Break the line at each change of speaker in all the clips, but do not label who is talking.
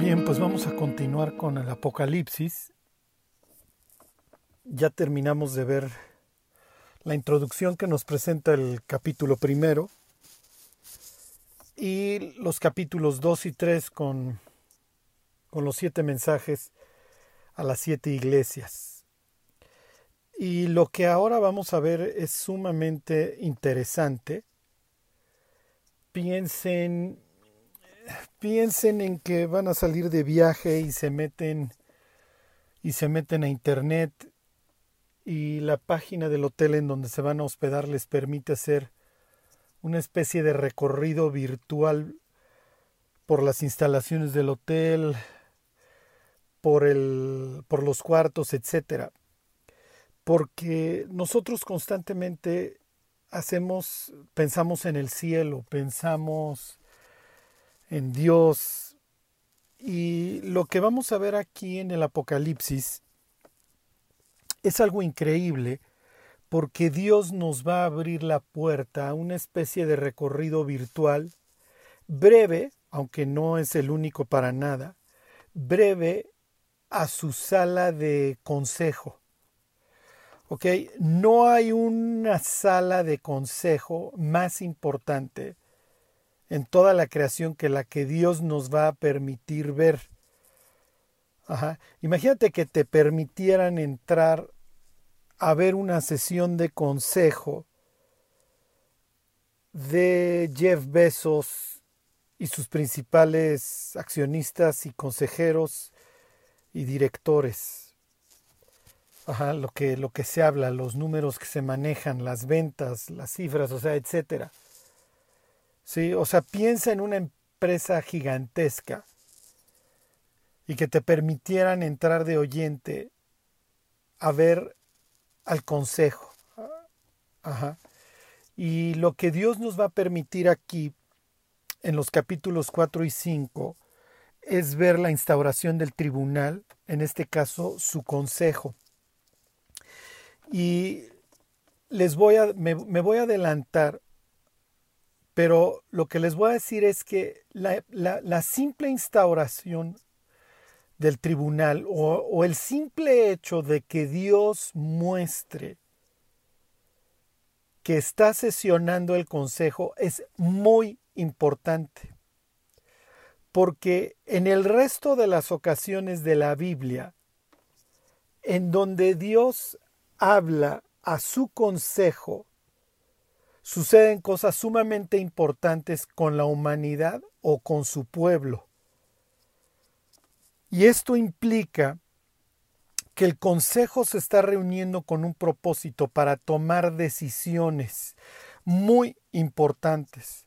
Bien, pues vamos a continuar con el Apocalipsis. Ya terminamos de ver la introducción que nos presenta el capítulo primero y los capítulos 2 y 3 con, con los siete mensajes a las siete iglesias. Y lo que ahora vamos a ver es sumamente interesante. Piensen, piensen en que van a salir de viaje y se meten y se meten a internet y la página del hotel en donde se van a hospedar les permite hacer una especie de recorrido virtual por las instalaciones del hotel, por, el, por los cuartos, etcétera. Porque nosotros constantemente hacemos, pensamos en el cielo, pensamos en Dios. Y lo que vamos a ver aquí en el Apocalipsis es algo increíble porque Dios nos va a abrir la puerta a una especie de recorrido virtual, breve, aunque no es el único para nada, breve a su sala de consejo. ¿Ok? No hay una sala de consejo más importante en toda la creación que la que Dios nos va a permitir ver. Imagínate que te permitieran entrar haber una sesión de consejo de Jeff Bezos y sus principales accionistas y consejeros y directores. Ajá, lo que, lo que se habla, los números que se manejan, las ventas, las cifras, o sea, etcétera. Sí, o sea, piensa en una empresa gigantesca y que te permitieran entrar de oyente a ver al consejo. Ajá. Y lo que Dios nos va a permitir aquí, en los capítulos 4 y 5, es ver la instauración del tribunal, en este caso su consejo. Y les voy a, me, voy a adelantar, pero lo que les voy a decir es que la, simple instauración del tribunal o, el simple hecho de que Dios muestre que está sesionando el consejo es muy importante. Porque en el resto de las ocasiones de la Biblia, en donde Dios habla a su consejo, suceden cosas sumamente importantes con la humanidad o con su pueblo. Y esto implica que el Consejo se está reuniendo con un propósito para tomar decisiones muy importantes.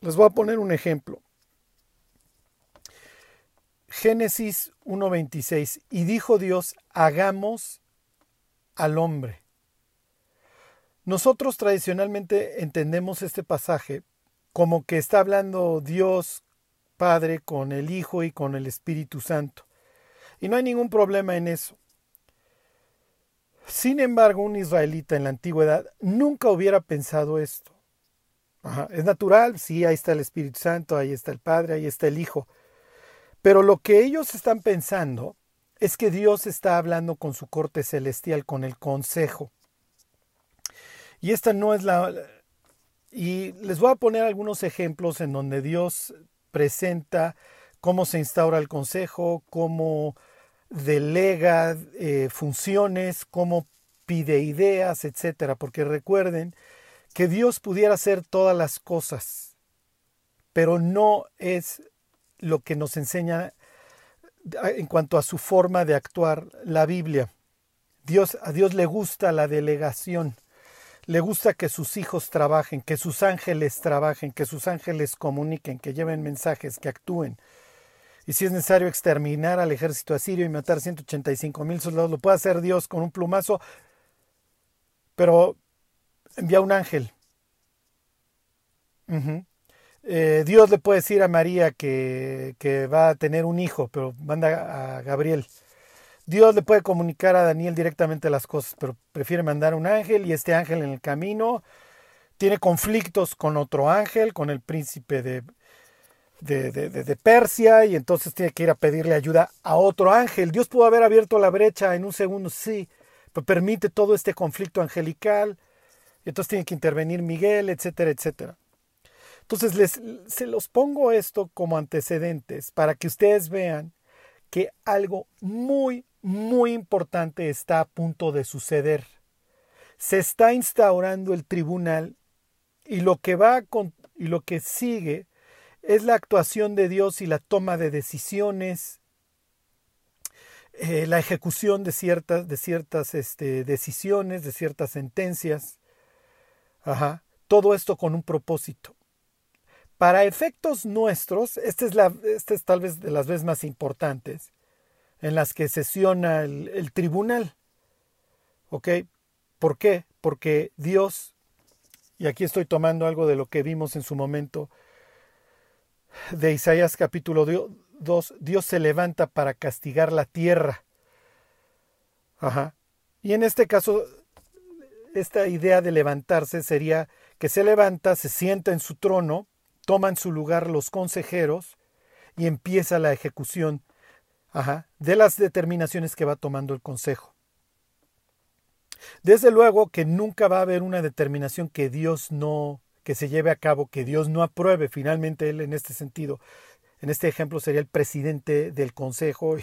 Les voy a poner un ejemplo. Génesis 1.26. Y dijo Dios, hagamos al hombre. Nosotros tradicionalmente entendemos este pasaje como que está hablando Dios Padre, con el Hijo y con el Espíritu Santo. Y no hay ningún problema en eso. Sin embargo, un israelita en la antigüedad nunca hubiera pensado esto. es natural, sí, ahí está el Espíritu Santo, ahí está el Padre, ahí está el Hijo. Pero lo que ellos están pensando es que Dios está hablando con su corte celestial, con el consejo. Y esta no es la... Y les voy a poner algunos ejemplos en donde Dios presenta cómo se instaura el consejo, cómo delega eh, funciones, cómo pide ideas, etcétera, porque recuerden que Dios pudiera hacer todas las cosas, pero no es lo que nos enseña en cuanto a su forma de actuar la Biblia. Dios, a Dios le gusta la delegación. Le gusta que sus hijos trabajen, que sus ángeles trabajen, que sus ángeles comuniquen, que lleven mensajes, que actúen. Y si es necesario exterminar al ejército asirio y matar 185 mil soldados, lo puede hacer Dios con un plumazo, pero envía un ángel. Eh, Dios le puede decir a María que, que va a tener un hijo, pero manda a Gabriel. Dios le puede comunicar a Daniel directamente las cosas, pero prefiere mandar un ángel y este ángel en el camino tiene conflictos con otro ángel, con el príncipe de, de, Persia y entonces tiene que ir a pedirle ayuda a otro ángel. Dios pudo haber abierto la brecha en un segundo, sí, pero permite todo este conflicto angelical y entonces tiene que intervenir Miguel, etcétera, etcétera. Entonces les, se los pongo esto como antecedentes para que ustedes vean que algo muy, muy importante está a punto de suceder. Se está instaurando el tribunal y lo que va y lo que sigue es la actuación de Dios y la toma de decisiones, eh, la ejecución de ciertas, de ciertas este, decisiones, de ciertas sentencias. Todo esto con un propósito. Para efectos nuestros, esta es, la, esta es tal vez de las veces más importantes en las que sesiona el, tribunal. ¿Ok? ¿Por qué? Porque Dios, y aquí estoy tomando algo de lo que vimos en su momento, de Isaías capítulo 2, Dios se levanta para castigar la tierra. Ajá. Y en este caso, esta idea de levantarse sería que se levanta, se sienta en su trono, toman su lugar los consejeros y empieza la ejecución ajá, de las determinaciones que va tomando el consejo. Desde luego que nunca va a haber una determinación que Dios no que se lleve a cabo, que Dios no apruebe. Finalmente, él en este sentido, en este ejemplo sería el presidente del Consejo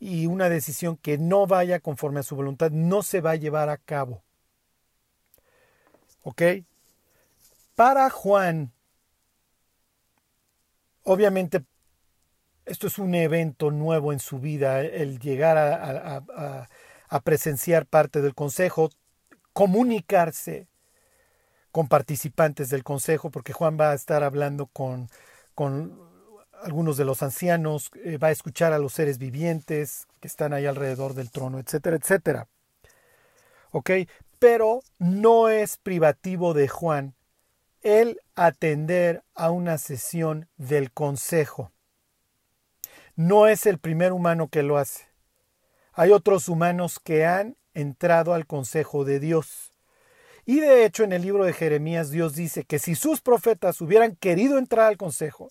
y una decisión que no vaya conforme a su voluntad no se va a llevar a cabo. ¿Ok? Para Juan, obviamente, esto es un evento nuevo en su vida, el llegar a, presenciar parte del consejo, comunicarse con participantes del consejo, porque Juan va a estar hablando con, con algunos de los ancianos, eh, va a escuchar a los seres vivientes que están ahí alrededor del trono, etcétera, etcétera. ¿Ok? Pero no es privativo de Juan el atender a una sesión del consejo. No es el primer humano que lo hace. Hay otros humanos que han entrado al consejo de Dios. Y de hecho en el libro de Jeremías Dios dice que si sus profetas hubieran querido entrar al consejo,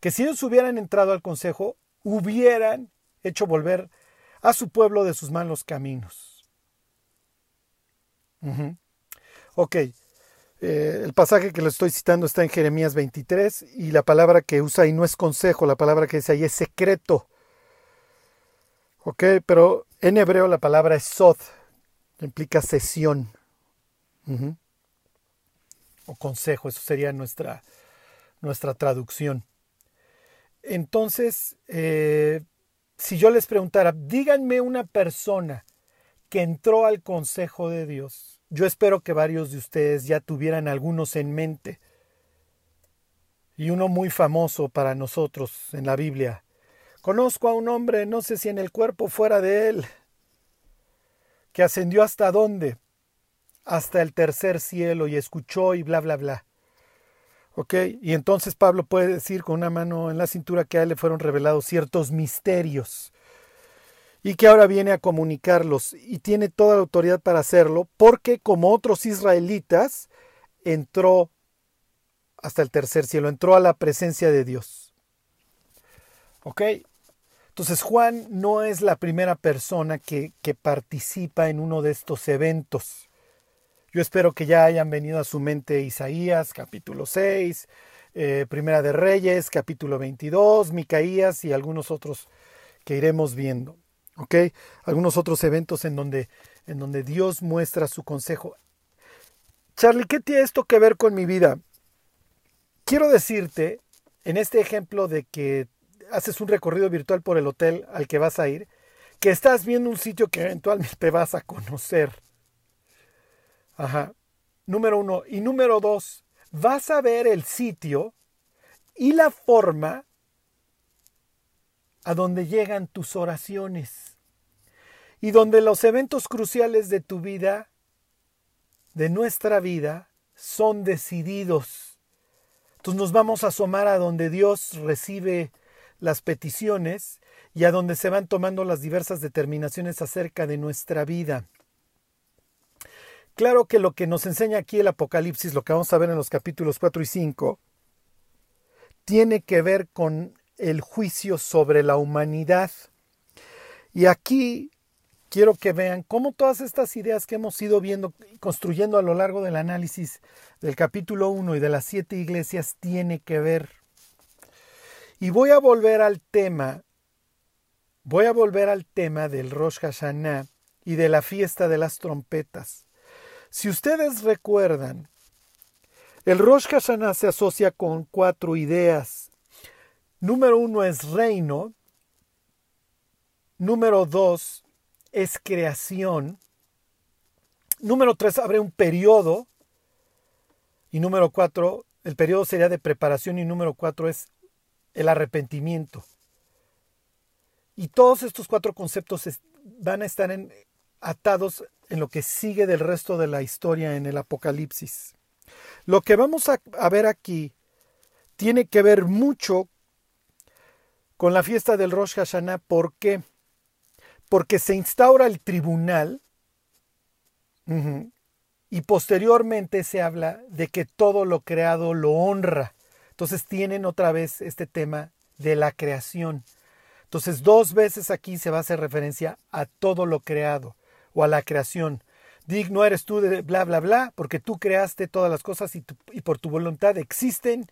que si ellos hubieran entrado al consejo, hubieran hecho volver a su pueblo de sus malos caminos. Ok, eh, el pasaje que le estoy citando está en Jeremías 23 y la palabra que usa ahí no es consejo, la palabra que dice ahí es secreto. Ok, pero en hebreo la palabra es sod, implica sesión o consejo, eso sería nuestra, nuestra traducción. Entonces, eh, si yo les preguntara, díganme una persona que entró al consejo de Dios, yo espero que varios de ustedes ya tuvieran algunos en mente. Y uno muy famoso para nosotros en la Biblia. Conozco a un hombre, no sé si en el cuerpo fuera de él, que ascendió hasta dónde, hasta el tercer cielo y escuchó y bla, bla, bla. ¿Ok? Y entonces Pablo puede decir con una mano en la cintura que a él le fueron revelados ciertos misterios y que ahora viene a comunicarlos y tiene toda la autoridad para hacerlo porque como otros israelitas entró hasta el tercer cielo, entró a la presencia de Dios. ¿Ok? Entonces Juan no es la primera persona que, que participa en uno de estos eventos. Yo espero que ya hayan venido a su mente Isaías capítulo 6, eh, Primera de Reyes capítulo 22, Micaías y algunos otros que iremos viendo. ¿Ok? Algunos otros eventos en donde, en donde Dios muestra su consejo. Charlie, ¿qué tiene esto que ver con mi vida? Quiero decirte, en este ejemplo de que haces un recorrido virtual por el hotel al que vas a ir, que estás viendo un sitio que eventualmente vas a conocer. Ajá. Número uno. Y número dos, vas a ver el sitio y la forma a donde llegan tus oraciones y donde los eventos cruciales de tu vida, de nuestra vida, son decididos. Entonces nos vamos a asomar a donde Dios recibe las peticiones y a donde se van tomando las diversas determinaciones acerca de nuestra vida. Claro que lo que nos enseña aquí el Apocalipsis, lo que vamos a ver en los capítulos 4 y 5, tiene que ver con el juicio sobre la humanidad. Y aquí quiero que vean cómo todas estas ideas que hemos ido viendo y construyendo a lo largo del análisis del capítulo 1 y de las siete iglesias tiene que ver. Y voy a volver al tema, voy a volver al tema del Rosh Hashanah y de la fiesta de las trompetas. Si ustedes recuerdan, el Rosh Hashanah se asocia con cuatro ideas. Número uno es reino. Número dos es creación. Número tres abre un periodo. Y número cuatro, el periodo sería de preparación y número cuatro es el arrepentimiento. Y todos estos cuatro conceptos van a estar atados en lo que sigue del resto de la historia en el Apocalipsis. Lo que vamos a, a ver aquí tiene que ver mucho con la fiesta del Rosh Hashanah. ¿Por qué? Porque se instaura el tribunal y posteriormente se habla de que todo lo creado lo honra. Entonces tienen otra vez este tema de la creación. Entonces dos veces aquí se va a hacer referencia a todo lo creado o a la creación. Digno eres tú de bla, bla, bla, porque tú creaste todas las cosas y, y por tu voluntad existen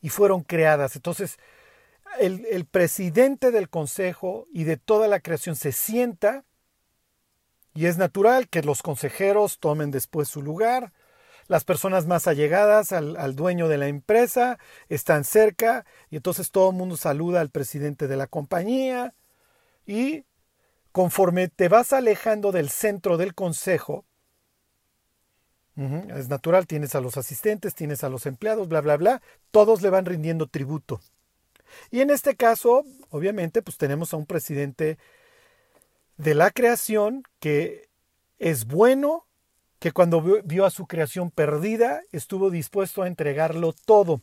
y fueron creadas. Entonces el, presidente del consejo y de toda la creación se sienta y es natural que los consejeros tomen después su lugar. Las personas más allegadas al, al, dueño de la empresa están cerca y entonces todo el mundo saluda al presidente de la compañía y conforme te vas alejando del centro del consejo, es natural, tienes a los asistentes, tienes a los empleados, bla, bla, bla, todos le van rindiendo tributo. Y en este caso, obviamente, pues tenemos a un presidente de la creación que es bueno, que cuando vio a su creación perdida, estuvo dispuesto a entregarlo todo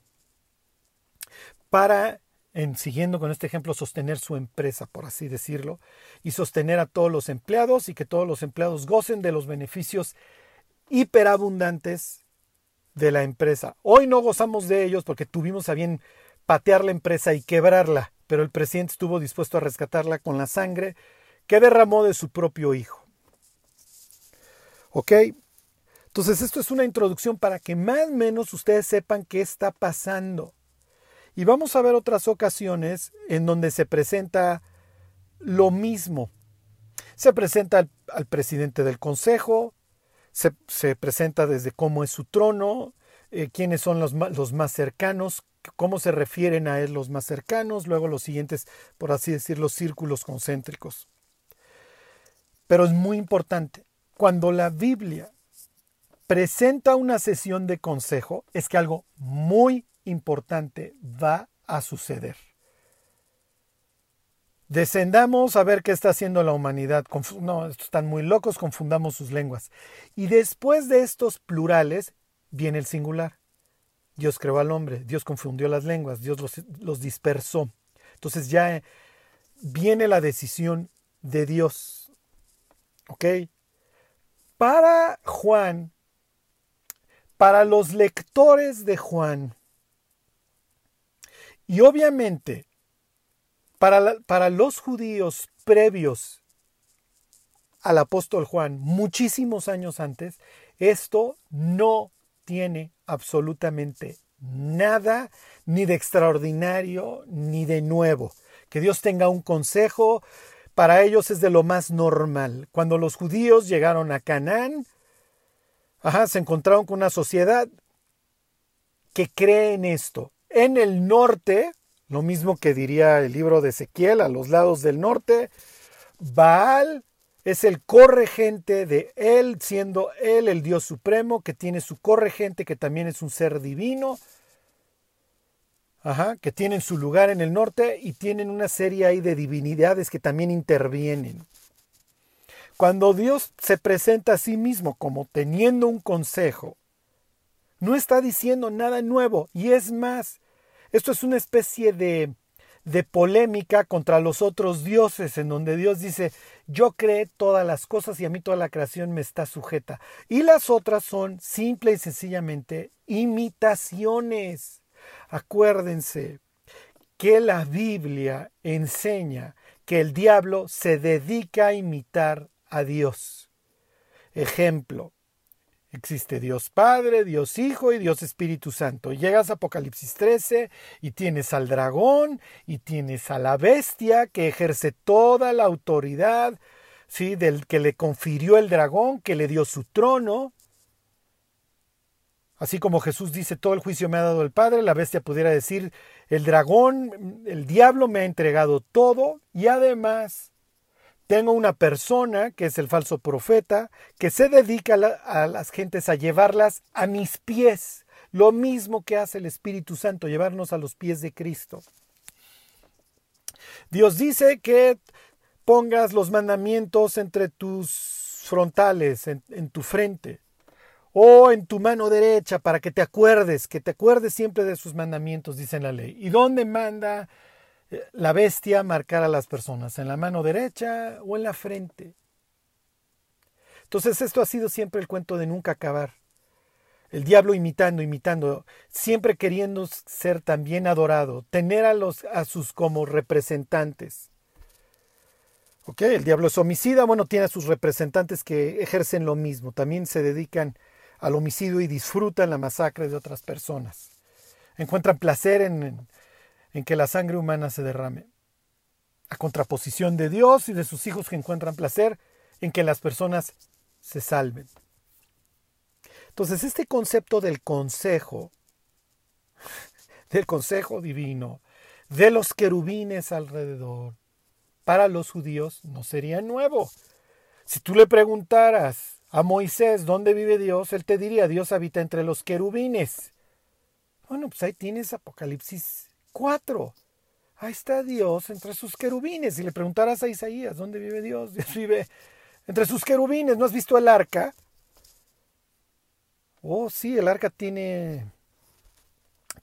para, en, siguiendo con este ejemplo, sostener su empresa, por así decirlo, y sostener a todos los empleados y que todos los empleados gocen de los beneficios hiperabundantes de la empresa. Hoy no gozamos de ellos porque tuvimos a bien patear la empresa y quebrarla, pero el presidente estuvo dispuesto a rescatarla con la sangre que derramó de su propio hijo. ¿Ok? Entonces esto es una introducción para que más o menos ustedes sepan qué está pasando. Y vamos a ver otras ocasiones en donde se presenta lo mismo. Se presenta al, presidente del consejo, se, se, presenta desde cómo es su trono, eh, quiénes son los, los más cercanos, cómo se refieren a él los más cercanos, luego los siguientes, por así decir, los círculos concéntricos. Pero es muy importante, cuando la Biblia presenta una sesión de consejo, es que algo muy importante va a suceder. Descendamos a ver qué está haciendo la humanidad. No, están muy locos, confundamos sus lenguas. Y después de estos plurales viene el singular. Dios creó al hombre, Dios confundió las lenguas, Dios los, los dispersó. Entonces ya viene la decisión de Dios. ¿Ok? Para Juan, para los lectores de Juan, y obviamente para, para los judíos previos al apóstol Juan, muchísimos años antes, esto no tiene absolutamente nada, ni de extraordinario, ni de nuevo. Que Dios tenga un consejo, para ellos es de lo más normal. Cuando los judíos llegaron a Canaán, ajá, se encontraron con una sociedad que cree en esto. En el norte, lo mismo que diría el libro de Ezequiel, a los lados del norte, Baal es el corregente de Él, siendo Él el Dios supremo, que tiene su corregente, que también es un ser divino, ajá, que tienen su lugar en el norte y tienen una serie ahí de divinidades que también intervienen. Cuando Dios se presenta a sí mismo como teniendo un consejo, no está diciendo nada nuevo, y es más, esto es una especie de de polémica contra los otros dioses, en donde Dios dice, yo creé todas las cosas y a mí toda la creación me está sujeta. Y las otras son simple y sencillamente imitaciones. Acuérdense, que la Biblia enseña que el diablo se dedica a imitar a Dios. Ejemplo, existe Dios Padre, Dios Hijo y Dios Espíritu Santo. Llegas a Apocalipsis 13 y tienes al dragón y tienes a la bestia que ejerce toda la autoridad, ¿sí? del que le confirió el dragón, que le dio su trono. Así como Jesús dice, todo el juicio me ha dado el Padre, la bestia pudiera decir, el dragón, el diablo me ha entregado todo y además tengo una persona, que es el falso profeta, que se dedica a, las gentes a llevarlas a mis pies, lo mismo que hace el Espíritu Santo, llevarnos a los pies de Cristo. Dios dice que pongas los mandamientos entre tus frontales, en tu frente o en tu mano derecha para que te acuerdes, que te acuerdes siempre de sus mandamientos, dice la ley. ¿Y dónde manda la bestia marcar a las personas? ¿En la mano derecha o en la frente? Entonces esto ha sido siempre el cuento de nunca acabar. El diablo imitando, imitando, siempre queriendo ser también adorado, tener a, los, a sus como representantes. ¿Ok? El diablo es homicida, bueno, tiene a sus representantes que ejercen lo mismo, también se dedican al homicidio y disfrutan la masacre de otras personas. Encuentran placer en, en que la sangre humana se derrame. A contraposición de Dios y de sus hijos que encuentran placer en que las personas se salven. Entonces, este concepto del consejo, del consejo divino, de los querubines alrededor, para los judíos no sería nuevo. Si tú le preguntaras a Moisés, ¿dónde vive Dios? Él te diría, Dios habita entre los querubines. Bueno, pues ahí tienes Apocalipsis 4. Ahí está Dios entre sus querubines. Si le preguntaras a Isaías, ¿dónde vive Dios? Dios vive entre sus querubines. ¿No has visto el arca? Oh, sí, el arca tiene,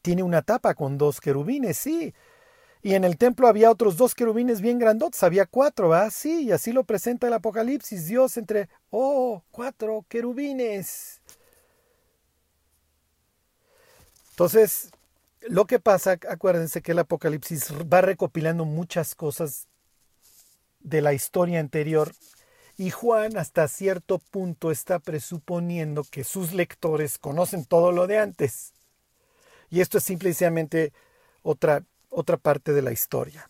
tiene una tapa con dos querubines, sí. Y en el templo había otros dos querubines bien grandotes, había cuatro, ¿ah? Sí, y así lo presenta el Apocalipsis, Dios entre, oh, cuatro querubines. Entonces, lo que pasa, acuérdense que el Apocalipsis va recopilando muchas cosas de la historia anterior y Juan hasta cierto punto está presuponiendo que sus lectores conocen todo lo de antes. Y esto es simplemente otra otra parte de la historia.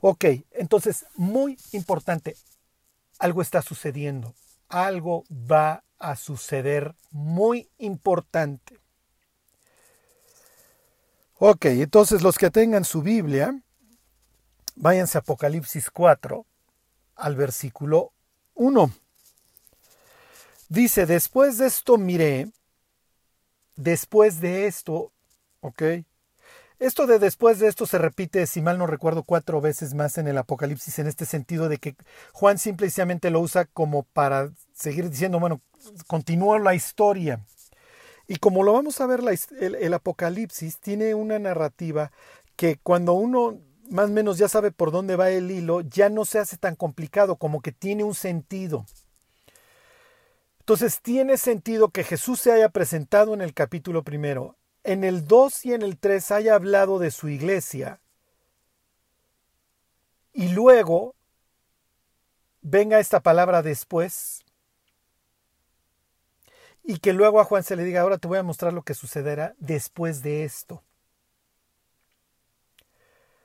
Ok, entonces, muy importante, algo está sucediendo, algo va a suceder muy importante. Ok, entonces los que tengan su Biblia, váyanse a Apocalipsis 4 al versículo 1. Dice, después de esto miré, después de esto, ok, esto de después de esto se repite, si mal no recuerdo, cuatro veces más en el Apocalipsis, en este sentido de que Juan simplemente lo usa como para seguir diciendo, bueno, continúa la historia. Y como lo vamos a ver, el, el Apocalipsis tiene una narrativa que cuando uno más o menos ya sabe por dónde va el hilo, ya no se hace tan complicado, como que tiene un sentido. Entonces tiene sentido que Jesús se haya presentado en el capítulo primero. En el 2 y en el 3 haya hablado de su iglesia. Y luego venga esta palabra después y que luego a Juan se le diga, ahora te voy a mostrar lo que sucederá después de esto.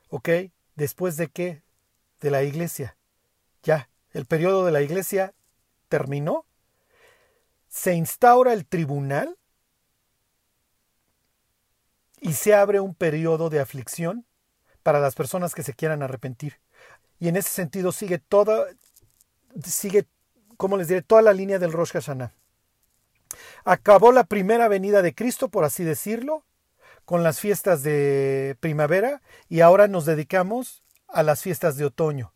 ¿Ok? ¿Después de qué? De la iglesia. Ya, el periodo de la iglesia terminó. Se instaura el tribunal y se abre un periodo de aflicción para las personas que se quieran arrepentir. Y en ese sentido sigue toda, sigue, como les diré, toda la línea del Rosh Hashanah. Acabó la primera venida de Cristo, por así decirlo, con las fiestas de primavera y ahora nos dedicamos a las fiestas de otoño.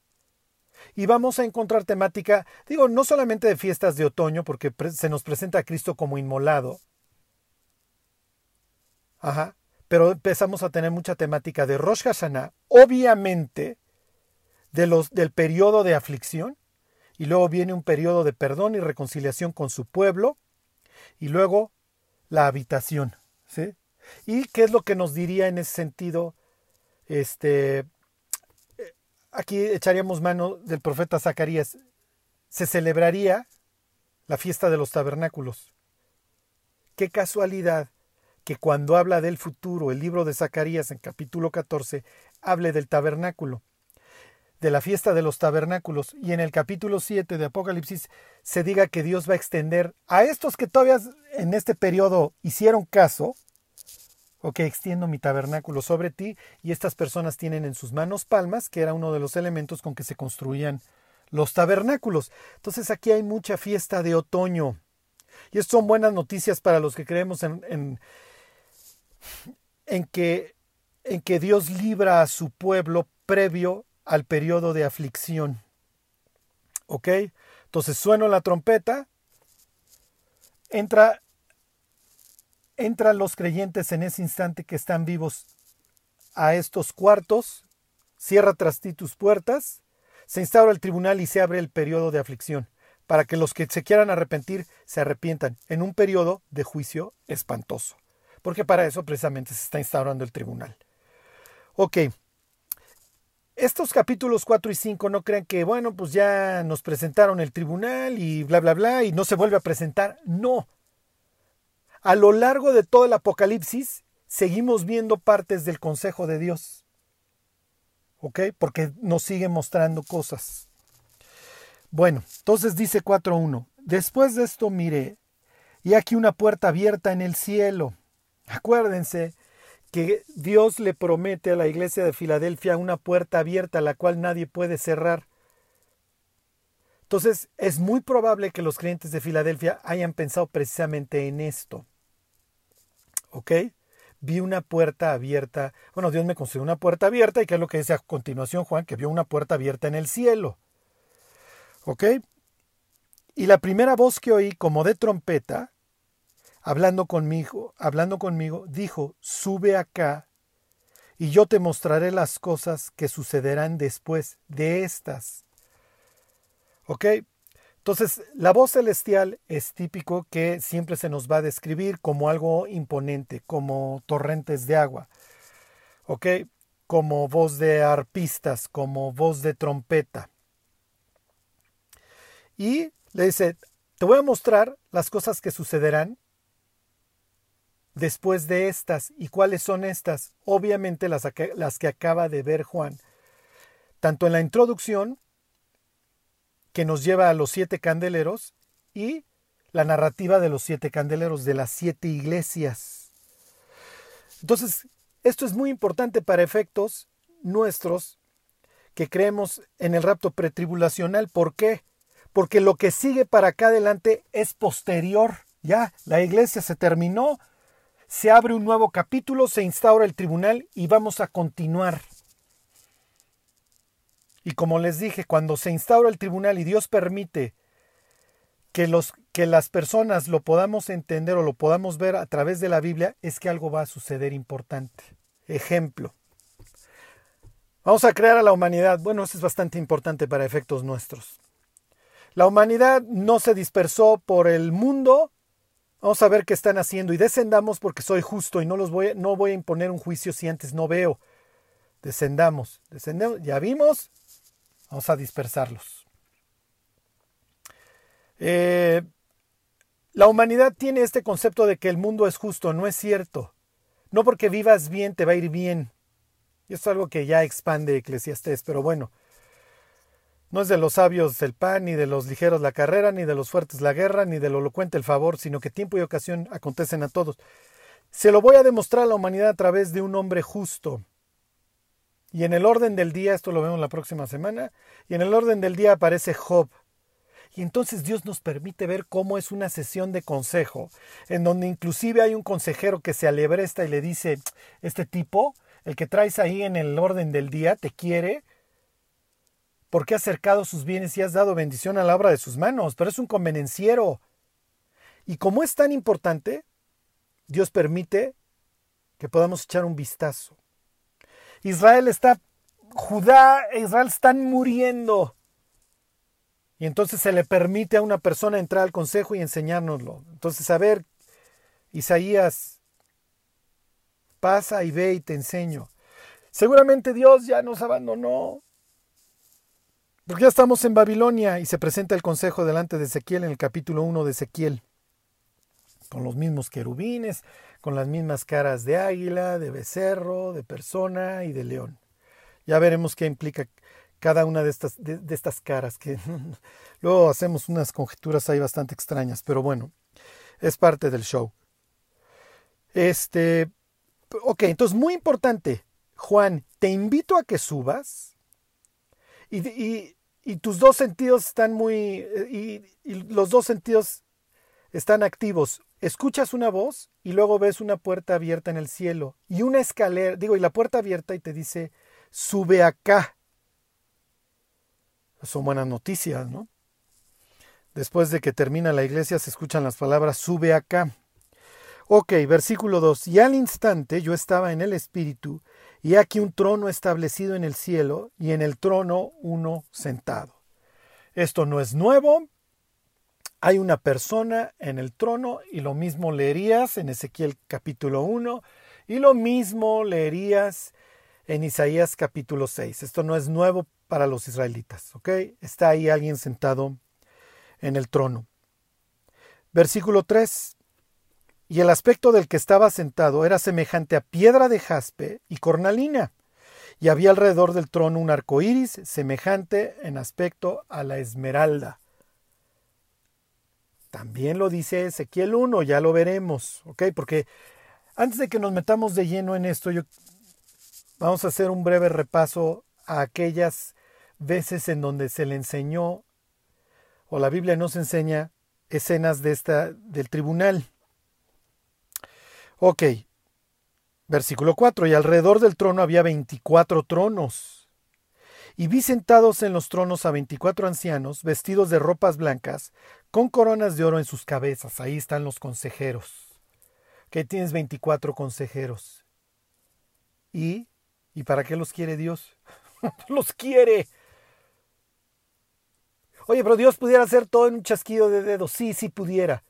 Y vamos a encontrar temática, digo, no solamente de fiestas de otoño, porque se nos presenta a Cristo como inmolado. Ajá pero empezamos a tener mucha temática de Rosh Hashanah, obviamente de los, del periodo de aflicción, y luego viene un periodo de perdón y reconciliación con su pueblo, y luego la habitación. ¿sí? ¿Y qué es lo que nos diría en ese sentido Este, aquí echaríamos mano del profeta Zacarías. Se celebraría la fiesta de los tabernáculos. Qué casualidad que cuando habla del futuro, el libro de Zacarías en capítulo 14, hable del tabernáculo, de la fiesta de los tabernáculos, y en el capítulo 7 de Apocalipsis se diga que Dios va a extender a estos que todavía en este periodo hicieron caso, o que extiendo mi tabernáculo sobre ti, y estas personas tienen en sus manos palmas, que era uno de los elementos con que se construían los tabernáculos. Entonces aquí hay mucha fiesta de otoño. Y esto son buenas noticias para los que creemos en, en, en, que, en que Dios libra a su pueblo previo al periodo de aflicción. ¿Ok? Entonces suena la trompeta, entra entran los creyentes en ese instante que están vivos a estos cuartos, cierra tras ti tus puertas, se instaura el tribunal y se abre el periodo de aflicción, para que los que se quieran arrepentir se arrepientan en un periodo de juicio espantoso, porque para eso precisamente se está instaurando el tribunal. Ok, estos capítulos 4 y 5 no crean que, bueno, pues ya nos presentaron el tribunal y bla, bla, bla, y no se vuelve a presentar. No, a lo largo de todo el Apocalipsis seguimos viendo partes del consejo de Dios. ¿Ok? Porque nos sigue mostrando cosas. Bueno, entonces dice 4.1. Después de esto miré, y aquí una puerta abierta en el cielo. Acuérdense que Dios le promete a la iglesia de Filadelfia una puerta abierta la cual nadie puede cerrar. Entonces es muy probable que los creyentes de Filadelfia hayan pensado precisamente en esto. ¿ok? Vi una puerta abierta. Bueno, Dios me concedió una puerta abierta y qué es lo que dice a continuación Juan, que vio una puerta abierta en el cielo. ¿Ok? Y la primera voz que oí como de trompeta, hablando conmigo, hablando conmigo, dijo, sube acá y yo te mostraré las cosas que sucederán después de estas. ¿Ok? Entonces, la voz celestial es típico que siempre se nos va a describir como algo imponente, como torrentes de agua, ¿ok? Como voz de arpistas, como voz de trompeta. Y le dice, te voy a mostrar las cosas que sucederán después de estas. ¿Y cuáles son estas? Obviamente las, las que acaba de ver Juan. Tanto en la introducción que nos lleva a los siete candeleros y la narrativa de los siete candeleros, de las siete iglesias. Entonces, esto es muy importante para efectos nuestros que creemos en el rapto pretribulacional. ¿Por qué? Porque lo que sigue para acá adelante es posterior. Ya, la iglesia se terminó, se abre un nuevo capítulo, se instaura el tribunal y vamos a continuar. Y como les dije, cuando se instaura el tribunal y Dios permite que, los, que las personas lo podamos entender o lo podamos ver a través de la Biblia, es que algo va a suceder importante. Ejemplo. Vamos a crear a la humanidad. Bueno, eso es bastante importante para efectos nuestros. La humanidad no se dispersó por el mundo. Vamos a ver qué están haciendo y descendamos porque soy justo y no los voy, no voy a imponer un juicio si antes no veo. Descendamos, descendemos. Ya vimos, Vamos a dispersarlos. Eh, la humanidad tiene este concepto de que el mundo es justo. No es cierto. No porque vivas bien te va a ir bien. Y es algo que ya expande Eclesiastés, pero bueno. No es de los sabios el pan, ni de los ligeros la carrera, ni de los fuertes la guerra, ni del elocuente el favor, sino que tiempo y ocasión acontecen a todos. Se lo voy a demostrar a la humanidad a través de un hombre justo. Y en el orden del día, esto lo vemos la próxima semana, y en el orden del día aparece Job. Y entonces Dios nos permite ver cómo es una sesión de consejo, en donde inclusive hay un consejero que se alebresta y le dice, este tipo, el que traes ahí en el orden del día, te quiere, porque has cercado sus bienes y has dado bendición a la obra de sus manos, pero es un convenenciero. Y como es tan importante, Dios permite que podamos echar un vistazo. Israel está, Judá e Israel están muriendo. Y entonces se le permite a una persona entrar al consejo y enseñárnoslo. Entonces, a ver, Isaías, pasa y ve y te enseño. Seguramente Dios ya nos abandonó. Porque ya estamos en Babilonia y se presenta el consejo delante de Ezequiel en el capítulo 1 de Ezequiel. Con los mismos querubines, con las mismas caras de águila, de becerro, de persona y de león. Ya veremos qué implica cada una de estas, de, estas caras, luego hacemos unas conjeturas ahí bastante extrañas, pero bueno, es parte del show. Este, ok, entonces muy importante, Juan, te invito a que subas y, tus dos sentidos están muy, y, y los dos sentidos están activos. Escuchas una voz y luego ves una puerta abierta en el cielo y una escalera, digo, y la puerta abierta y te dice, sube acá. Son buenas noticias, ¿no? Después de que termina la iglesia se escuchan las palabras, sube acá. Ok, versículo 2. Y al instante yo estaba en el Espíritu, y aquí un trono establecido en el cielo, y en el trono uno sentado. Esto no es nuevo. Hay una persona en el trono, y lo mismo leerías en Ezequiel capítulo 1, y lo mismo leerías en Isaías capítulo 6. Esto no es nuevo para los israelitas, ¿ok? Está ahí alguien sentado en el trono. Versículo 3. Y el aspecto del que estaba sentado era semejante a piedra de jaspe y cornalina, y había alrededor del trono un arco iris semejante en aspecto a la esmeralda. También lo dice Ezequiel 1, ya lo veremos, ¿ok? Porque antes de que nos metamos de lleno en esto, yo Vamos a hacer un breve repaso a aquellas veces en donde se le enseñó o la Biblia nos enseña escenas de esta del tribunal. Ok. Versículo 4. Y alrededor del trono había veinticuatro tronos. Y vi sentados en los tronos a veinticuatro ancianos, vestidos de ropas blancas, con coronas de oro en sus cabezas. Ahí están los consejeros. Que tienes veinticuatro consejeros. Y ¿Y para qué los quiere Dios? los quiere. Oye, pero Dios pudiera hacer todo en un chasquido de dedos. Sí, sí pudiera.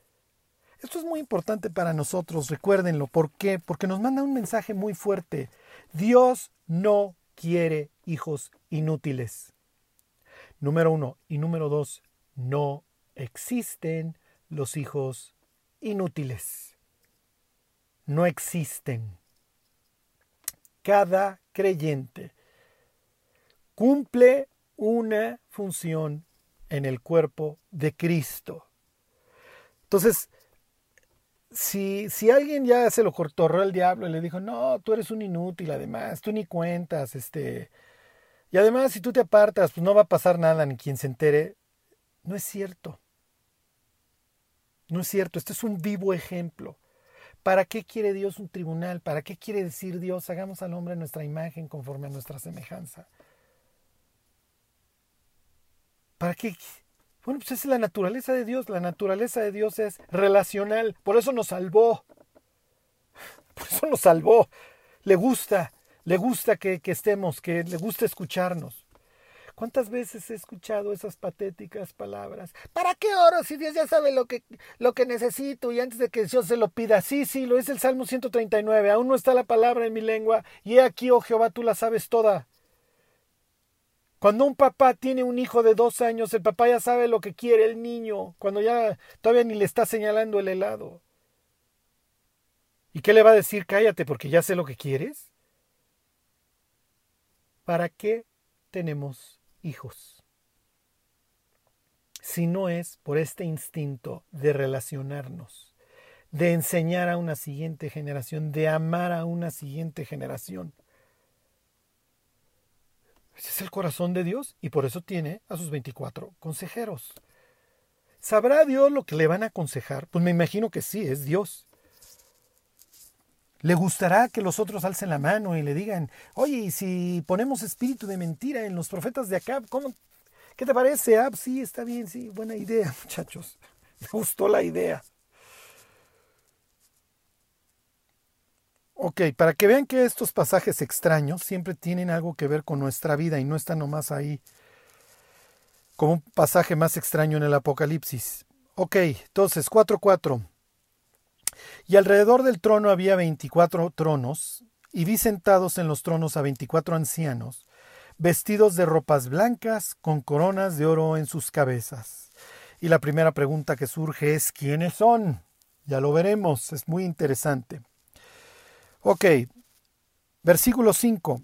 Esto es muy importante para nosotros, recuérdenlo. ¿Por qué? Porque nos manda un mensaje muy fuerte. Dios no quiere hijos inútiles. Número uno. Y número dos, no existen los hijos inútiles. No existen. Cada creyente cumple una función en el cuerpo de Cristo. Entonces, si, si alguien ya se lo cortorró al diablo y le dijo, no, tú eres un inútil, además, tú ni cuentas, este, y además si tú te apartas, pues no va a pasar nada ni quien se entere, no es cierto. No es cierto, este es un vivo ejemplo. ¿Para qué quiere Dios un tribunal? ¿Para qué quiere decir Dios, hagamos al hombre nuestra imagen conforme a nuestra semejanza? ¿Para qué? Bueno, pues es la naturaleza de Dios. La naturaleza de Dios es relacional. Por eso nos salvó. Por eso nos salvó. Le gusta, le gusta que, que estemos, que le gusta escucharnos. ¿Cuántas veces he escuchado esas patéticas palabras? ¿Para qué oro si Dios ya sabe lo que, lo que necesito y antes de que Dios se lo pida? Sí, sí, lo es el Salmo 139. Aún no está la palabra en mi lengua y he aquí, oh Jehová, tú la sabes toda. Cuando un papá tiene un hijo de dos años, el papá ya sabe lo que quiere el niño, cuando ya todavía ni le está señalando el helado. ¿Y qué le va a decir? Cállate porque ya sé lo que quieres. ¿Para qué tenemos hijos, si no es por este instinto de relacionarnos, de enseñar a una siguiente generación, de amar a una siguiente generación. Ese es el corazón de Dios y por eso tiene a sus 24 consejeros. ¿Sabrá Dios lo que le van a aconsejar? Pues me imagino que sí, es Dios. Le gustará que los otros alcen la mano y le digan, oye, ¿y si ponemos espíritu de mentira en los profetas de acá, ¿cómo? ¿qué te parece? Ah, sí, está bien, sí, buena idea, muchachos. Me gustó la idea. Ok, para que vean que estos pasajes extraños siempre tienen algo que ver con nuestra vida y no están nomás ahí como un pasaje más extraño en el Apocalipsis. Ok, entonces 4.4. Y alrededor del trono había veinticuatro tronos, y vi sentados en los tronos a veinticuatro ancianos, vestidos de ropas blancas, con coronas de oro en sus cabezas. Y la primera pregunta que surge es ¿quiénes son? Ya lo veremos, es muy interesante. Ok, versículo 5.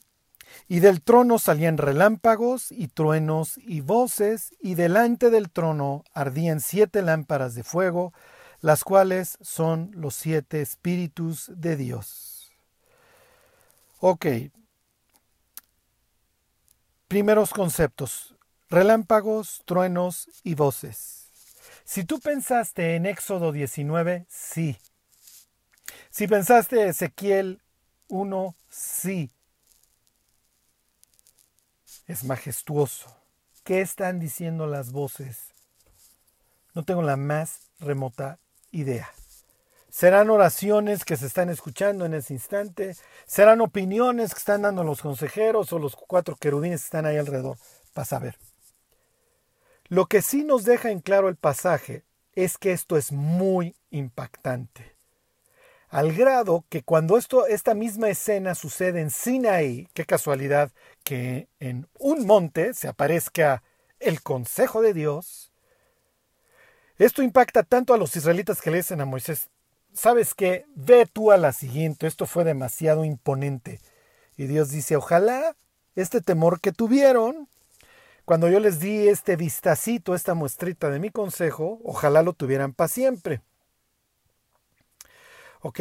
Y del trono salían relámpagos y truenos y voces, y delante del trono ardían siete lámparas de fuego, las cuales son los siete espíritus de Dios. Ok. Primeros conceptos. Relámpagos, truenos y voces. Si tú pensaste en Éxodo 19, sí. Si pensaste en Ezequiel 1, sí. Es majestuoso. ¿Qué están diciendo las voces? No tengo la más remota idea. Serán oraciones que se están escuchando en ese instante, serán opiniones que están dando los consejeros o los cuatro querubines que están ahí alrededor, para saber. Lo que sí nos deja en claro el pasaje es que esto es muy impactante. Al grado que cuando esto, esta misma escena sucede en Sinaí, qué casualidad que en un monte se aparezca el consejo de Dios, esto impacta tanto a los israelitas que le dicen a Moisés, ¿sabes qué? Ve tú a la siguiente, esto fue demasiado imponente. Y Dios dice, ojalá este temor que tuvieron, cuando yo les di este vistacito, esta muestrita de mi consejo, ojalá lo tuvieran para siempre. ¿Ok?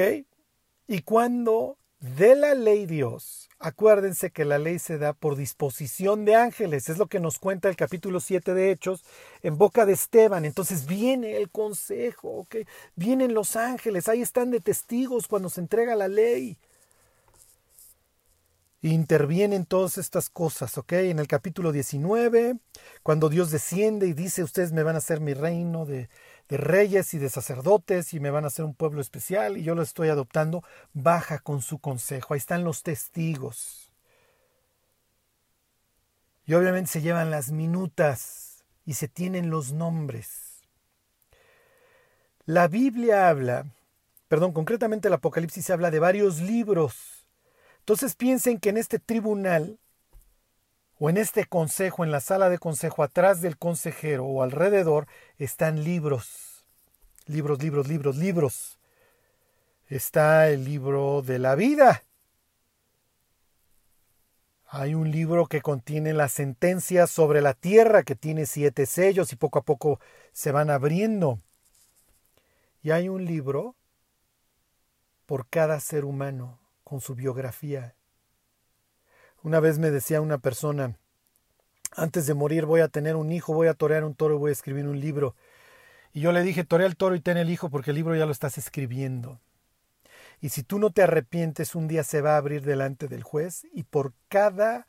Y cuando de la ley Dios Acuérdense que la ley se da por disposición de ángeles, es lo que nos cuenta el capítulo 7 de Hechos en boca de Esteban. Entonces viene el consejo, vienen los ángeles, ahí están de testigos cuando se entrega la ley. Intervienen todas estas cosas, ¿ok? En el capítulo 19, cuando Dios desciende y dice, ustedes me van a hacer mi reino de, de reyes y de sacerdotes y me van a hacer un pueblo especial y yo lo estoy adoptando, baja con su consejo. Ahí están los testigos. Y obviamente se llevan las minutas y se tienen los nombres. La Biblia habla, perdón, concretamente el Apocalipsis habla de varios libros. Entonces piensen que en este tribunal o en este consejo, en la sala de consejo, atrás del consejero o alrededor, están libros. Libros, libros, libros, libros. Está el libro de la vida. Hay un libro que contiene las sentencias sobre la tierra, que tiene siete sellos y poco a poco se van abriendo. Y hay un libro por cada ser humano con su biografía una vez me decía una persona, antes de morir voy a tener un hijo, voy a torear un toro y voy a escribir un libro. Y yo le dije, torea el toro y ten el hijo porque el libro ya lo estás escribiendo. Y si tú no te arrepientes, un día se va a abrir delante del juez y por cada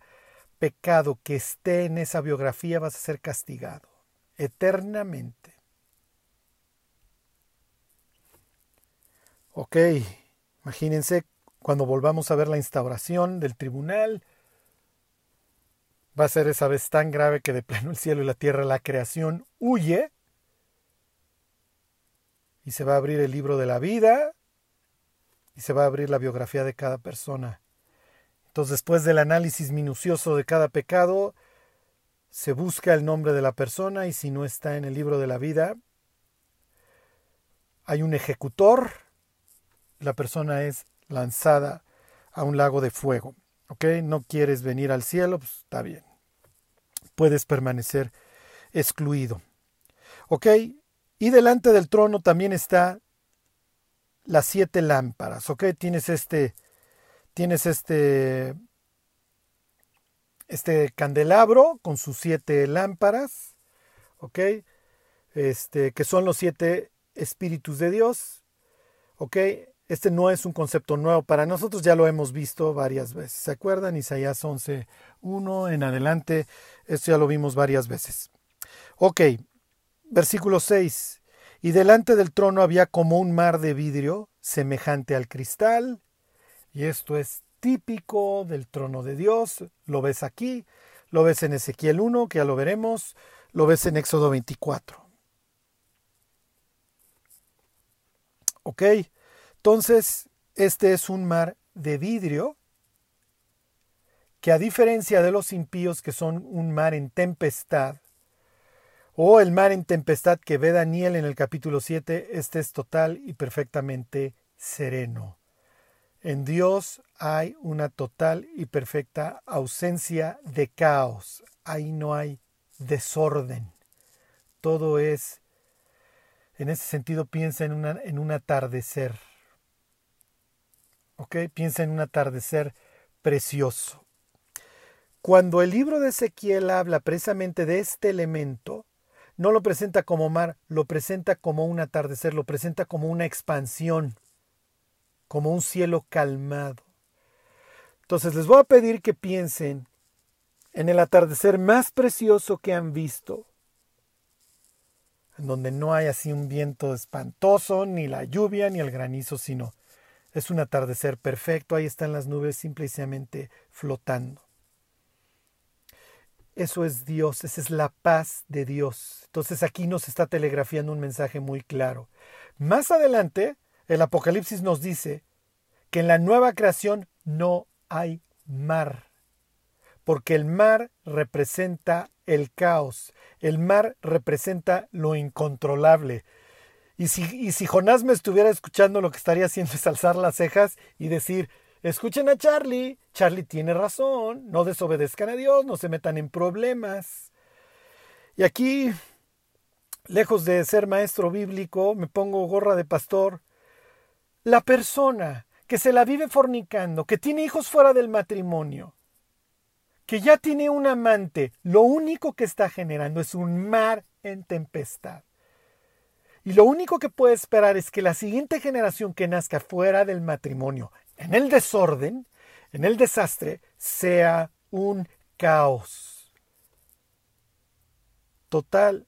pecado que esté en esa biografía vas a ser castigado eternamente. Ok, imagínense cuando volvamos a ver la instauración del tribunal, va a ser esa vez tan grave que de pleno el cielo y la tierra, la creación huye y se va a abrir el libro de la vida y se va a abrir la biografía de cada persona. Entonces, después del análisis minucioso de cada pecado, se busca el nombre de la persona y si no está en el libro de la vida, hay un ejecutor, la persona es lanzada a un lago de fuego. ¿Ok? No quieres venir al cielo, pues está bien puedes permanecer excluido. ¿Ok? Y delante del trono también está las siete lámparas. ¿Ok? Tienes este, tienes este, este candelabro con sus siete lámparas. ¿Ok? Este, que son los siete espíritus de Dios. ¿Ok? Este no es un concepto nuevo para nosotros, ya lo hemos visto varias veces. ¿Se acuerdan? Isaías 11, 1 en adelante, esto ya lo vimos varias veces. Ok, versículo 6. Y delante del trono había como un mar de vidrio semejante al cristal, y esto es típico del trono de Dios, lo ves aquí, lo ves en Ezequiel 1, que ya lo veremos, lo ves en Éxodo 24. ¿Ok? Entonces, este es un mar de vidrio que a diferencia de los impíos que son un mar en tempestad, o el mar en tempestad que ve Daniel en el capítulo 7, este es total y perfectamente sereno. En Dios hay una total y perfecta ausencia de caos. Ahí no hay desorden. Todo es, en ese sentido, piensa en, en un atardecer. ¿Ok? Piensa en un atardecer precioso. Cuando el libro de Ezequiel habla precisamente de este elemento, no lo presenta como mar, lo presenta como un atardecer, lo presenta como una expansión, como un cielo calmado. Entonces les voy a pedir que piensen en el atardecer más precioso que han visto, en donde no hay así un viento espantoso, ni la lluvia, ni el granizo, sino es un atardecer perfecto, ahí están las nubes simplemente flotando. Eso es Dios, esa es la paz de Dios. Entonces aquí nos está telegrafiando un mensaje muy claro. Más adelante, el Apocalipsis nos dice que en la nueva creación no hay mar, porque el mar representa el caos, el mar representa lo incontrolable. Y si, y si Jonás me estuviera escuchando, lo que estaría haciendo es alzar las cejas y decir, Escuchen a Charlie. Charlie tiene razón. No desobedezcan a Dios, no se metan en problemas. Y aquí, lejos de ser maestro bíblico, me pongo gorra de pastor. La persona que se la vive fornicando, que tiene hijos fuera del matrimonio, que ya tiene un amante, lo único que está generando es un mar en tempestad. Y lo único que puede esperar es que la siguiente generación que nazca fuera del matrimonio, en el desorden, en el desastre, sea un caos. Total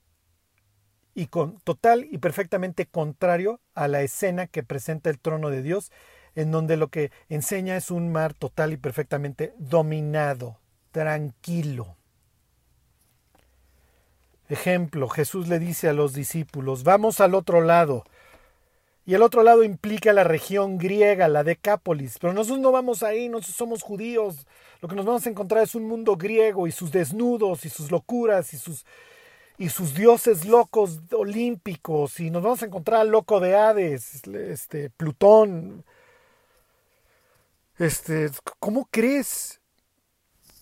y con total y perfectamente contrario a la escena que presenta el trono de Dios, en donde lo que enseña es un mar total y perfectamente dominado, tranquilo. Ejemplo, Jesús le dice a los discípulos, vamos al otro lado, y el otro lado implica la región griega, la Decápolis. Pero nosotros no vamos ahí, nosotros somos judíos. Lo que nos vamos a encontrar es un mundo griego y sus desnudos y sus locuras y sus, y sus dioses locos olímpicos. Y nos vamos a encontrar al loco de Hades, este, Plutón. Este, ¿cómo crees?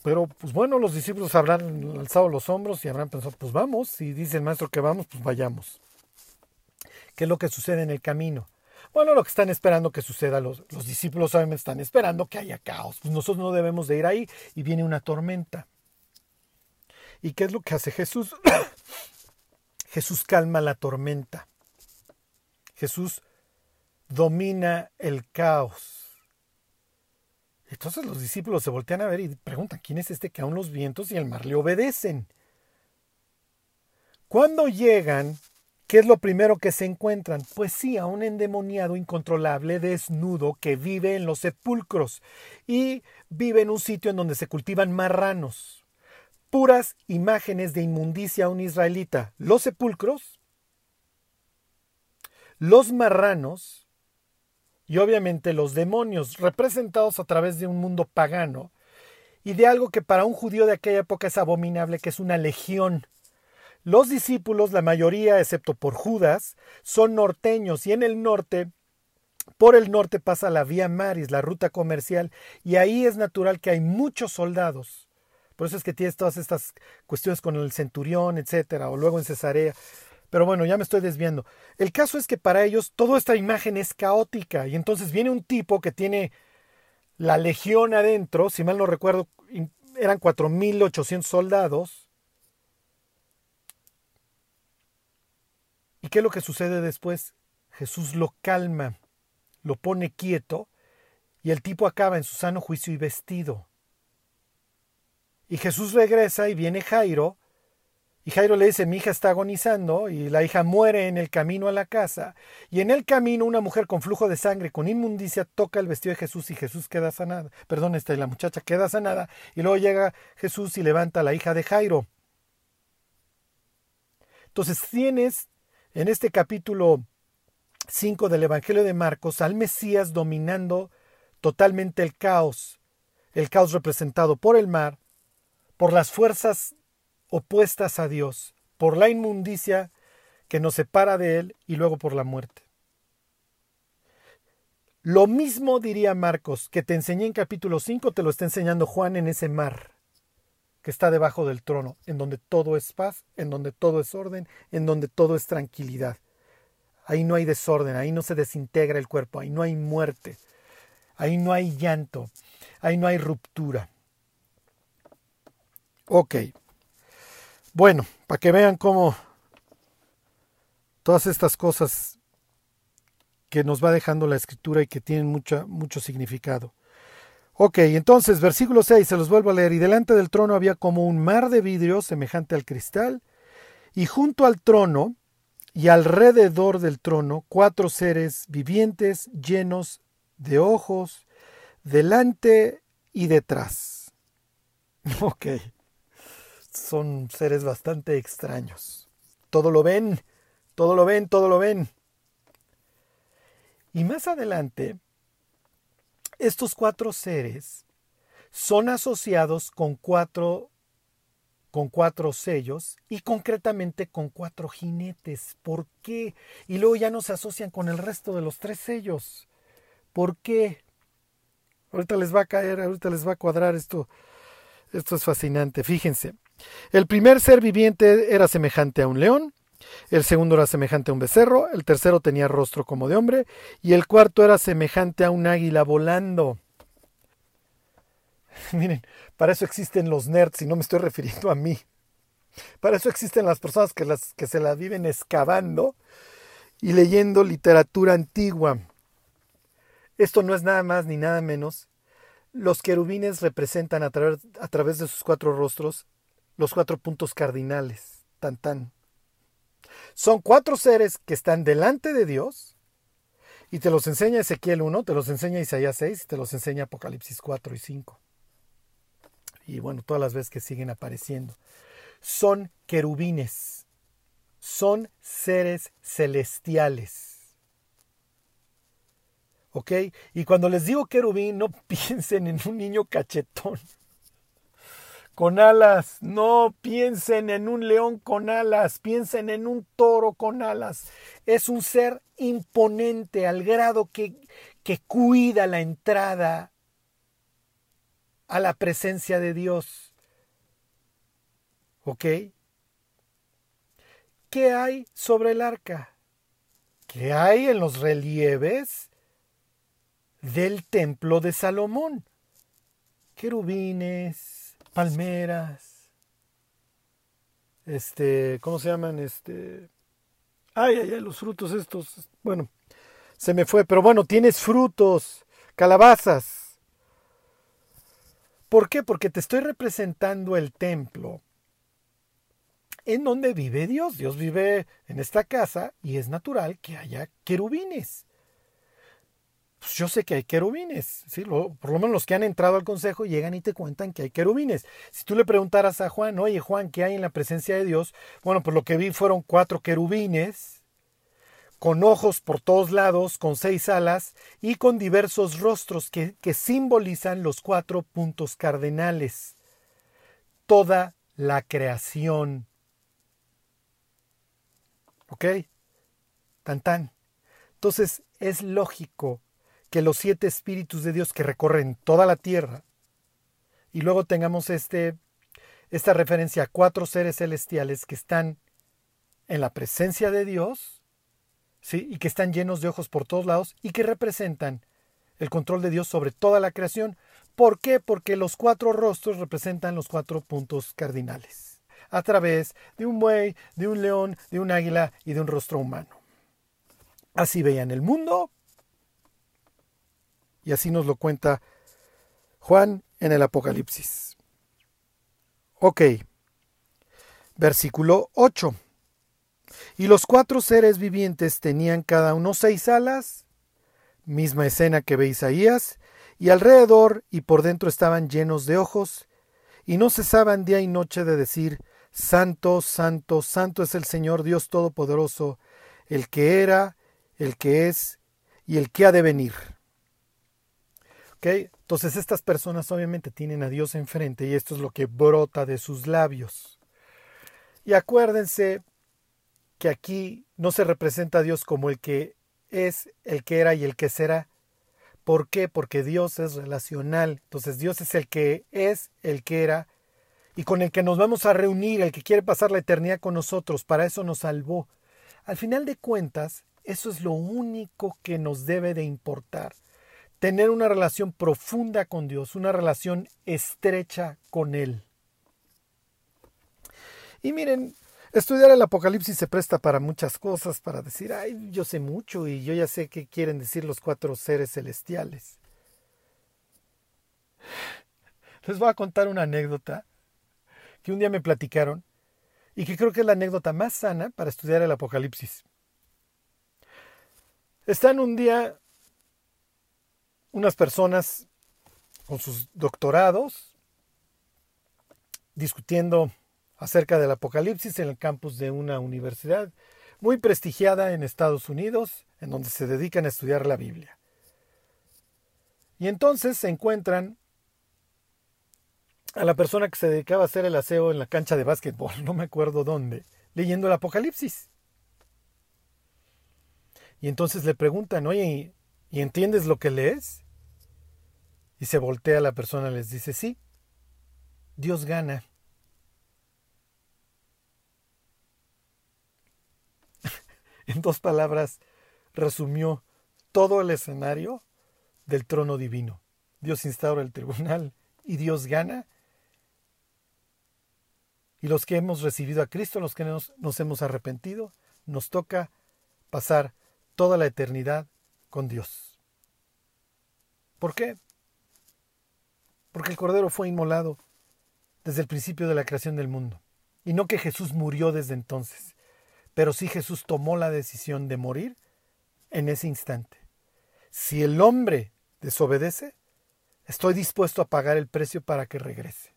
Pero pues bueno, los discípulos habrán alzado los hombros y habrán pensado, pues vamos, y dice el maestro que vamos, pues vayamos. ¿Qué es lo que sucede en el camino? Bueno, lo que están esperando que suceda, los, los discípulos obviamente están esperando que haya caos. Pues nosotros no debemos de ir ahí y viene una tormenta. ¿Y qué es lo que hace Jesús? Jesús calma la tormenta. Jesús domina el caos. Entonces los discípulos se voltean a ver y preguntan, ¿quién es este que aún los vientos y el mar le obedecen? Cuando llegan ¿Qué es lo primero que se encuentran? Pues sí, a un endemoniado incontrolable desnudo que vive en los sepulcros y vive en un sitio en donde se cultivan marranos. Puras imágenes de inmundicia a un israelita. Los sepulcros, los marranos y obviamente los demonios representados a través de un mundo pagano y de algo que para un judío de aquella época es abominable, que es una legión los discípulos, la mayoría, excepto por Judas, son norteños y en el norte, por el norte pasa la vía Maris, la ruta comercial, y ahí es natural que hay muchos soldados. Por eso es que tienes todas estas cuestiones con el centurión, etcétera, o luego en Cesarea. Pero bueno, ya me estoy desviando. El caso es que para ellos toda esta imagen es caótica y entonces viene un tipo que tiene la legión adentro, si mal no recuerdo, eran 4.800 soldados, ¿Y qué es lo que sucede después? Jesús lo calma, lo pone quieto y el tipo acaba en su sano juicio y vestido. Y Jesús regresa y viene Jairo y Jairo le dice, mi hija está agonizando y la hija muere en el camino a la casa. Y en el camino una mujer con flujo de sangre, con inmundicia, toca el vestido de Jesús y Jesús queda sanada. Perdón, esta, la muchacha queda sanada. Y luego llega Jesús y levanta a la hija de Jairo. Entonces tienes en este capítulo 5 del Evangelio de Marcos al Mesías dominando totalmente el caos, el caos representado por el mar, por las fuerzas opuestas a Dios, por la inmundicia que nos separa de Él y luego por la muerte. Lo mismo diría Marcos, que te enseñé en capítulo 5, te lo está enseñando Juan en ese mar que está debajo del trono, en donde todo es paz, en donde todo es orden, en donde todo es tranquilidad. Ahí no hay desorden, ahí no se desintegra el cuerpo, ahí no hay muerte, ahí no hay llanto, ahí no hay ruptura. Ok. Bueno, para que vean cómo todas estas cosas que nos va dejando la escritura y que tienen mucha, mucho significado. Ok, entonces versículo 6, se los vuelvo a leer, y delante del trono había como un mar de vidrio semejante al cristal, y junto al trono y alrededor del trono cuatro seres vivientes llenos de ojos, delante y detrás. Ok, son seres bastante extraños. Todo lo ven, todo lo ven, todo lo ven. Y más adelante estos cuatro seres son asociados con cuatro con cuatro sellos y concretamente con cuatro jinetes. ¿Por qué? Y luego ya no se asocian con el resto de los tres sellos. ¿Por qué? Ahorita les va a caer, ahorita les va a cuadrar esto. Esto es fascinante. Fíjense. El primer ser viviente era semejante a un león, el segundo era semejante a un becerro, el tercero tenía rostro como de hombre, y el cuarto era semejante a un águila volando. Miren, para eso existen los nerds y no me estoy refiriendo a mí. Para eso existen las personas que, las, que se la viven excavando y leyendo literatura antigua. Esto no es nada más ni nada menos. Los querubines representan a a través de sus cuatro rostros los cuatro puntos cardinales. Tan tan. Son cuatro seres que están delante de Dios y te los enseña Ezequiel 1, te los enseña Isaías 6 y te los enseña Apocalipsis 4 y 5. Y bueno, todas las veces que siguen apareciendo. Son querubines, son seres celestiales. ¿Ok? Y cuando les digo querubín, no piensen en un niño cachetón con alas. No piensen en un león con alas, piensen en un toro con alas. Es un ser imponente al grado que, que cuida la entrada a la presencia de Dios. ¿Ok? ¿Qué hay sobre el arca? ¿Qué hay en los relieves del templo de Salomón? Querubines, palmeras, este, ¿cómo se llaman? Este, ay, ay, ay, los frutos estos, bueno, se me fue, pero bueno, tienes frutos, calabazas. ¿Por qué? Porque te estoy representando el templo en donde vive Dios. Dios vive en esta casa y es natural que haya querubines pues yo sé que hay querubines, ¿sí? por lo menos los que han entrado al consejo llegan y te cuentan que hay querubines. Si tú le preguntaras a Juan, oye Juan, ¿qué hay en la presencia de Dios? Bueno, pues lo que vi fueron cuatro querubines, con ojos por todos lados, con seis alas y con diversos rostros que, que simbolizan los cuatro puntos cardenales. Toda la creación. ¿Ok? Tan tan. Entonces es lógico que los siete espíritus de Dios que recorren toda la tierra, y luego tengamos este, esta referencia a cuatro seres celestiales que están en la presencia de Dios, ¿sí? y que están llenos de ojos por todos lados, y que representan el control de Dios sobre toda la creación. ¿Por qué? Porque los cuatro rostros representan los cuatro puntos cardinales, a través de un buey, de un león, de un águila y de un rostro humano. Así veían el mundo, y así nos lo cuenta Juan en el Apocalipsis. Ok. Versículo 8. Y los cuatro seres vivientes tenían cada uno seis alas, misma escena que ve Isaías, y alrededor y por dentro estaban llenos de ojos, y no cesaban día y noche de decir, Santo, Santo, Santo es el Señor Dios Todopoderoso, el que era, el que es y el que ha de venir. Entonces estas personas obviamente tienen a Dios enfrente y esto es lo que brota de sus labios. Y acuérdense que aquí no se representa a Dios como el que es, el que era y el que será. ¿Por qué? Porque Dios es relacional. Entonces Dios es el que es, el que era y con el que nos vamos a reunir, el que quiere pasar la eternidad con nosotros. Para eso nos salvó. Al final de cuentas, eso es lo único que nos debe de importar. Tener una relación profunda con Dios, una relación estrecha con Él. Y miren, Estudiar el Apocalipsis se presta para muchas cosas, para decir, ay, yo sé mucho y yo ya sé qué quieren decir los cuatro seres celestiales. Les voy a contar una anécdota que un día me platicaron y que creo que es la anécdota más sana para estudiar el Apocalipsis. Están un día unas personas con sus doctorados discutiendo acerca del Apocalipsis en el campus de una universidad muy prestigiada en Estados Unidos, en donde se dedican a estudiar la Biblia. Y entonces se encuentran a la persona que se dedicaba a hacer el aseo en la cancha de básquetbol, no me acuerdo dónde, leyendo el Apocalipsis. Y entonces le preguntan, oye, ¿y entiendes lo que lees? Y se voltea la persona y les dice, sí, Dios gana. en dos palabras, resumió todo el escenario del trono divino. Dios instaura el tribunal y Dios gana. Y los que hemos recibido a Cristo, los que nos, nos hemos arrepentido, nos toca pasar toda la eternidad con Dios. ¿Por qué? Porque el Cordero fue inmolado desde el principio de la creación del mundo. Y no que Jesús murió desde entonces. Pero sí Jesús tomó la decisión de morir en ese instante. Si el hombre desobedece, estoy dispuesto a pagar el precio para que regrese.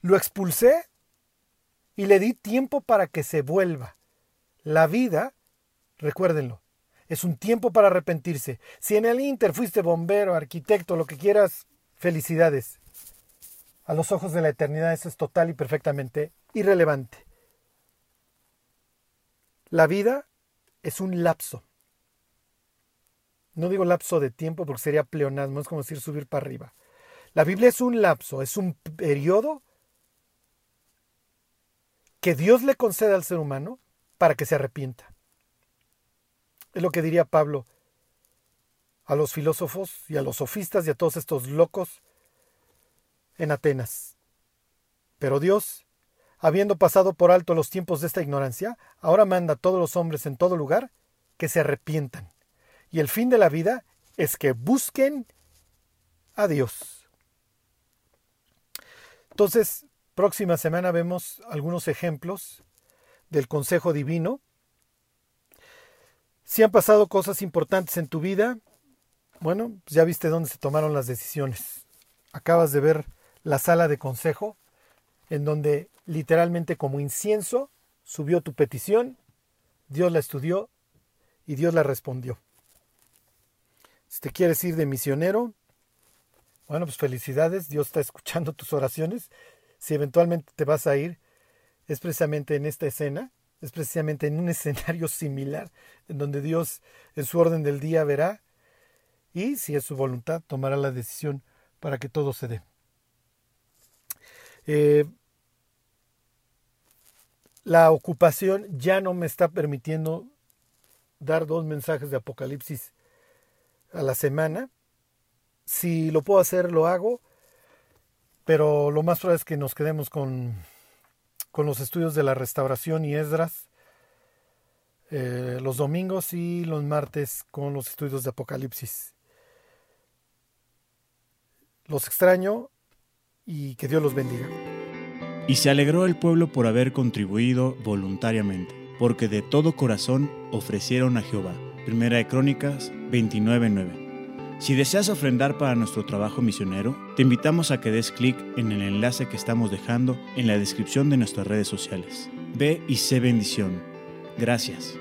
Lo expulsé y le di tiempo para que se vuelva. La vida, recuérdenlo, es un tiempo para arrepentirse. Si en el Inter fuiste bombero, arquitecto, lo que quieras, felicidades. A los ojos de la eternidad eso es total y perfectamente irrelevante. La vida es un lapso. No digo lapso de tiempo porque sería pleonasmo, es como decir subir para arriba. La Biblia es un lapso, es un periodo que Dios le concede al ser humano para que se arrepienta. Es lo que diría Pablo a los filósofos y a los sofistas y a todos estos locos en Atenas. Pero Dios habiendo pasado por alto los tiempos de esta ignorancia, ahora manda a todos los hombres en todo lugar que se arrepientan. Y el fin de la vida es que busquen a Dios. Entonces, próxima semana vemos algunos ejemplos del consejo divino. Si han pasado cosas importantes en tu vida, bueno, pues ya viste dónde se tomaron las decisiones. Acabas de ver la sala de consejo en donde literalmente como incienso subió tu petición, Dios la estudió y Dios la respondió. Si te quieres ir de misionero, bueno, pues felicidades, Dios está escuchando tus oraciones. Si eventualmente te vas a ir, es precisamente en esta escena, es precisamente en un escenario similar, en donde Dios en su orden del día verá y, si es su voluntad, tomará la decisión para que todo se dé. Eh, la ocupación ya no me está permitiendo dar dos mensajes de Apocalipsis a la semana. Si lo puedo hacer, lo hago, pero lo más probable es que nos quedemos con, con los estudios de la restauración y Esdras eh, los domingos y los martes con los estudios de Apocalipsis. Los extraño y que Dios los bendiga.
Y se alegró el pueblo por haber contribuido voluntariamente, porque de todo corazón ofrecieron a Jehová. Primera de Crónicas 29:9. Si deseas ofrendar para nuestro trabajo misionero, te invitamos a que des clic en el enlace que estamos dejando en la descripción de nuestras redes sociales. Ve y sé bendición. Gracias.